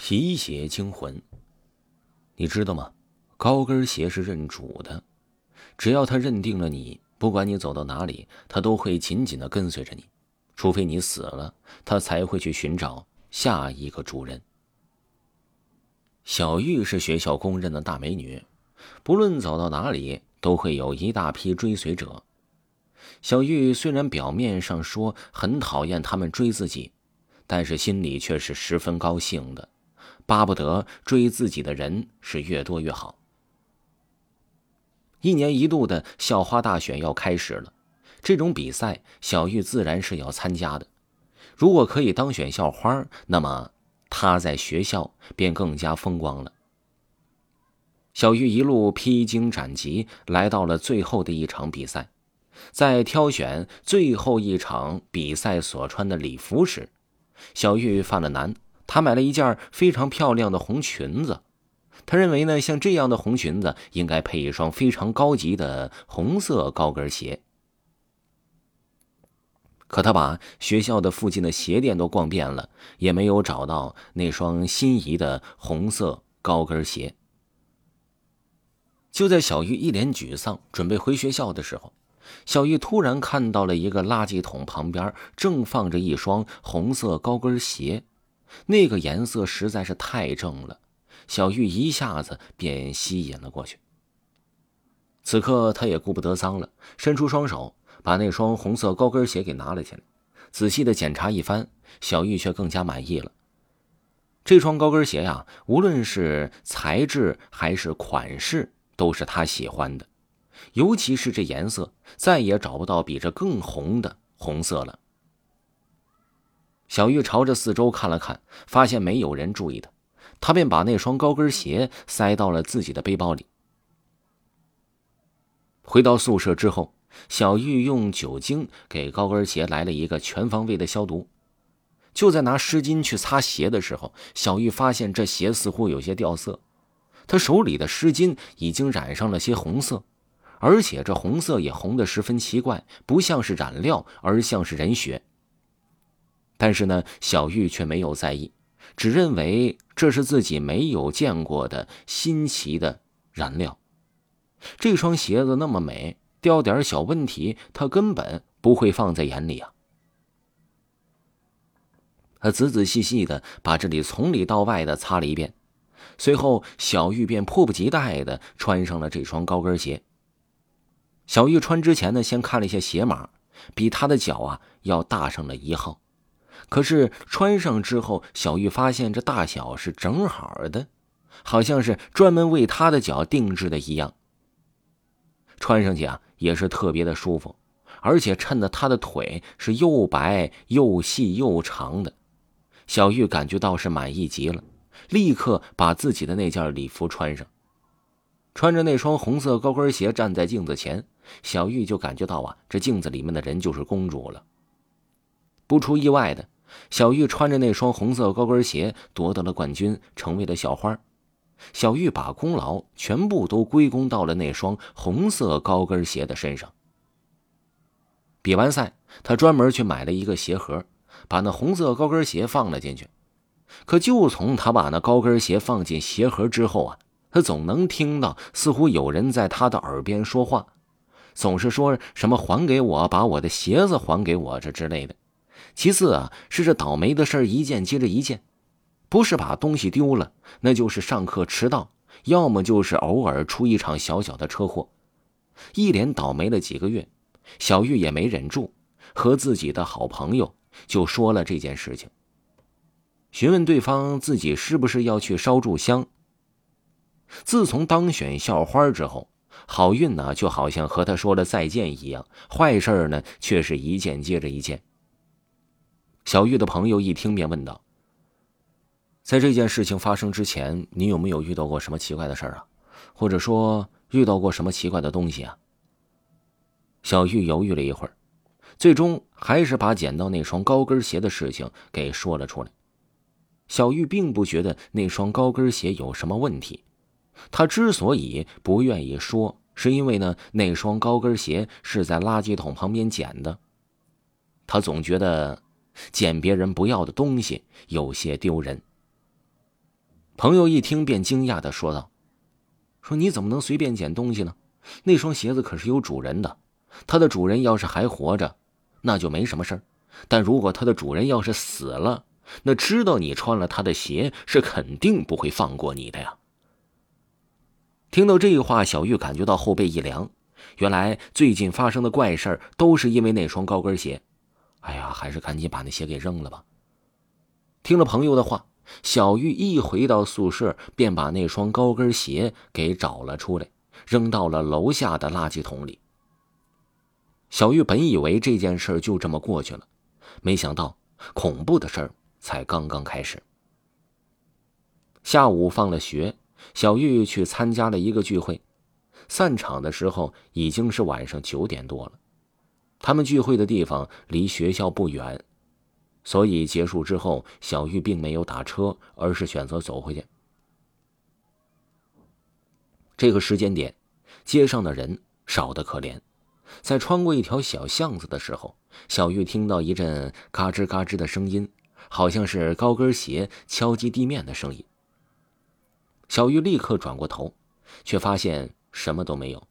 皮鞋惊魂。你知道吗？高跟鞋是认主的，只要他认定了你，不管你走到哪里，他都会紧紧的跟随着你，除非你死了，他才会去寻找下一个主人。小玉是学校公认的大美女，不论走到哪里，都会有一大批追随者。小玉虽然表面上说很讨厌他们追自己，但是心里却是十分高兴的。巴不得追自己的人是越多越好。一年一度的校花大选要开始了，这种比赛小玉自然是要参加的。如果可以当选校花，那么她在学校便更加风光了。小玉一路披荆斩棘，来到了最后的一场比赛。在挑选最后一场比赛所穿的礼服时，小玉犯了难。她买了一件非常漂亮的红裙子，她认为呢，像这样的红裙子应该配一双非常高级的红色高跟鞋。可她把学校的附近的鞋店都逛遍了，也没有找到那双心仪的红色高跟鞋。就在小玉一脸沮丧，准备回学校的时候，小玉突然看到了一个垃圾桶旁边正放着一双红色高跟鞋。那个颜色实在是太正了，小玉一下子便吸引了过去。此刻，他也顾不得脏了，伸出双手把那双红色高跟鞋给拿了起来，仔细的检查一番，小玉却更加满意了。这双高跟鞋呀，无论是材质还是款式，都是他喜欢的，尤其是这颜色，再也找不到比这更红的红色了。小玉朝着四周看了看，发现没有人注意他，他便把那双高跟鞋塞到了自己的背包里。回到宿舍之后，小玉用酒精给高跟鞋来了一个全方位的消毒。就在拿湿巾去擦鞋的时候，小玉发现这鞋似乎有些掉色，她手里的湿巾已经染上了些红色，而且这红色也红得十分奇怪，不像是染料，而像是人血。但是呢，小玉却没有在意，只认为这是自己没有见过的新奇的燃料。这双鞋子那么美，掉点小问题，他根本不会放在眼里啊。他仔仔细细的把这里从里到外的擦了一遍，随后小玉便迫不及待的穿上了这双高跟鞋。小玉穿之前呢，先看了一下鞋码，比她的脚啊要大上了一号。可是穿上之后，小玉发现这大小是正好的，好像是专门为她的脚定制的一样。穿上去啊，也是特别的舒服，而且衬得她的腿是又白又细又长的。小玉感觉到是满意极了，立刻把自己的那件礼服穿上，穿着那双红色高跟鞋站在镜子前，小玉就感觉到啊，这镜子里面的人就是公主了。不出意外的。小玉穿着那双红色高跟鞋夺得了冠军，成为了校花。小玉把功劳全部都归功到了那双红色高跟鞋的身上。比完赛，他专门去买了一个鞋盒，把那红色高跟鞋放了进去。可就从他把那高跟鞋放进鞋盒之后啊，他总能听到似乎有人在他的耳边说话，总是说什么“还给我，把我的鞋子还给我”这之类的。其次啊，是这倒霉的事儿一件接着一件，不是把东西丢了，那就是上课迟到，要么就是偶尔出一场小小的车祸，一连倒霉了几个月。小玉也没忍住，和自己的好朋友就说了这件事情，询问对方自己是不是要去烧炷香。自从当选校花之后，好运呢就好像和他说了再见一样，坏事呢却是一件接着一件。小玉的朋友一听便问道：“在这件事情发生之前，你有没有遇到过什么奇怪的事儿啊？或者说遇到过什么奇怪的东西啊？”小玉犹豫了一会儿，最终还是把捡到那双高跟鞋的事情给说了出来。小玉并不觉得那双高跟鞋有什么问题，她之所以不愿意说，是因为呢那双高跟鞋是在垃圾桶旁边捡的，她总觉得。捡别人不要的东西有些丢人。朋友一听便惊讶的说道：“说你怎么能随便捡东西呢？那双鞋子可是有主人的，它的主人要是还活着，那就没什么事儿；但如果它的主人要是死了，那知道你穿了他的鞋，是肯定不会放过你的呀。”听到这话，小玉感觉到后背一凉。原来最近发生的怪事都是因为那双高跟鞋。哎呀，还是赶紧把那鞋给扔了吧。听了朋友的话，小玉一回到宿舍，便把那双高跟鞋给找了出来，扔到了楼下的垃圾桶里。小玉本以为这件事就这么过去了，没想到恐怖的事儿才刚刚开始。下午放了学。小玉去参加了一个聚会，散场的时候已经是晚上九点多了。他们聚会的地方离学校不远，所以结束之后，小玉并没有打车，而是选择走回去。这个时间点，街上的人少得可怜。在穿过一条小巷子的时候，小玉听到一阵嘎吱嘎吱的声音，好像是高跟鞋敲击地面的声音。小玉立刻转过头，却发现什么都没有。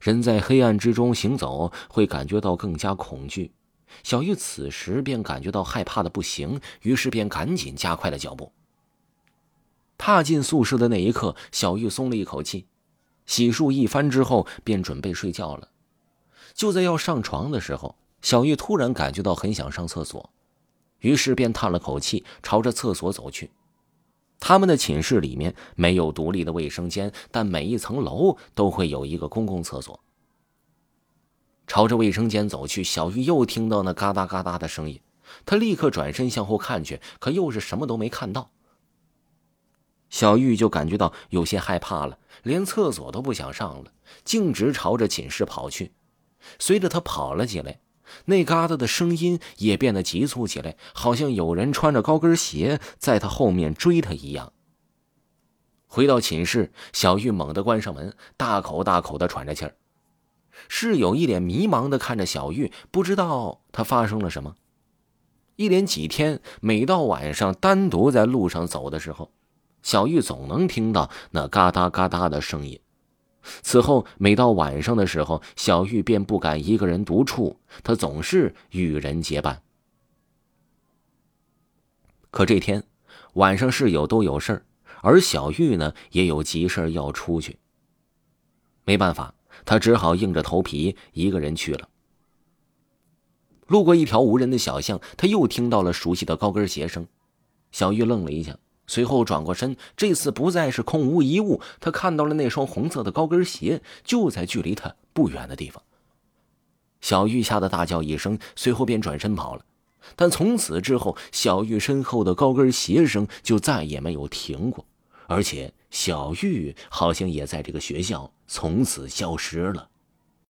人在黑暗之中行走，会感觉到更加恐惧。小玉此时便感觉到害怕的不行，于是便赶紧加快了脚步。踏进宿舍的那一刻，小玉松了一口气，洗漱一番之后，便准备睡觉了。就在要上床的时候，小玉突然感觉到很想上厕所，于是便叹了口气，朝着厕所走去。他们的寝室里面没有独立的卫生间，但每一层楼都会有一个公共厕所。朝着卫生间走去，小玉又听到那嘎哒嘎哒的声音，她立刻转身向后看去，可又是什么都没看到。小玉就感觉到有些害怕了，连厕所都不想上了，径直朝着寝室跑去。随着她跑了起来。那嘎达的声音也变得急促起来，好像有人穿着高跟鞋在他后面追他一样。回到寝室，小玉猛地关上门，大口大口的喘着气儿。室友一脸迷茫的看着小玉，不知道他发生了什么。一连几天，每到晚上单独在路上走的时候，小玉总能听到那嘎哒嘎哒的声音。此后，每到晚上的时候，小玉便不敢一个人独处，她总是与人结伴。可这天晚上，室友都有事儿，而小玉呢，也有急事要出去。没办法，她只好硬着头皮一个人去了。路过一条无人的小巷，她又听到了熟悉的高跟鞋声，小玉愣了一下。随后转过身，这次不再是空无一物，他看到了那双红色的高跟鞋，就在距离他不远的地方。小玉吓得大叫一声，随后便转身跑了。但从此之后，小玉身后的高跟鞋声就再也没有停过，而且小玉好像也在这个学校从此消失了。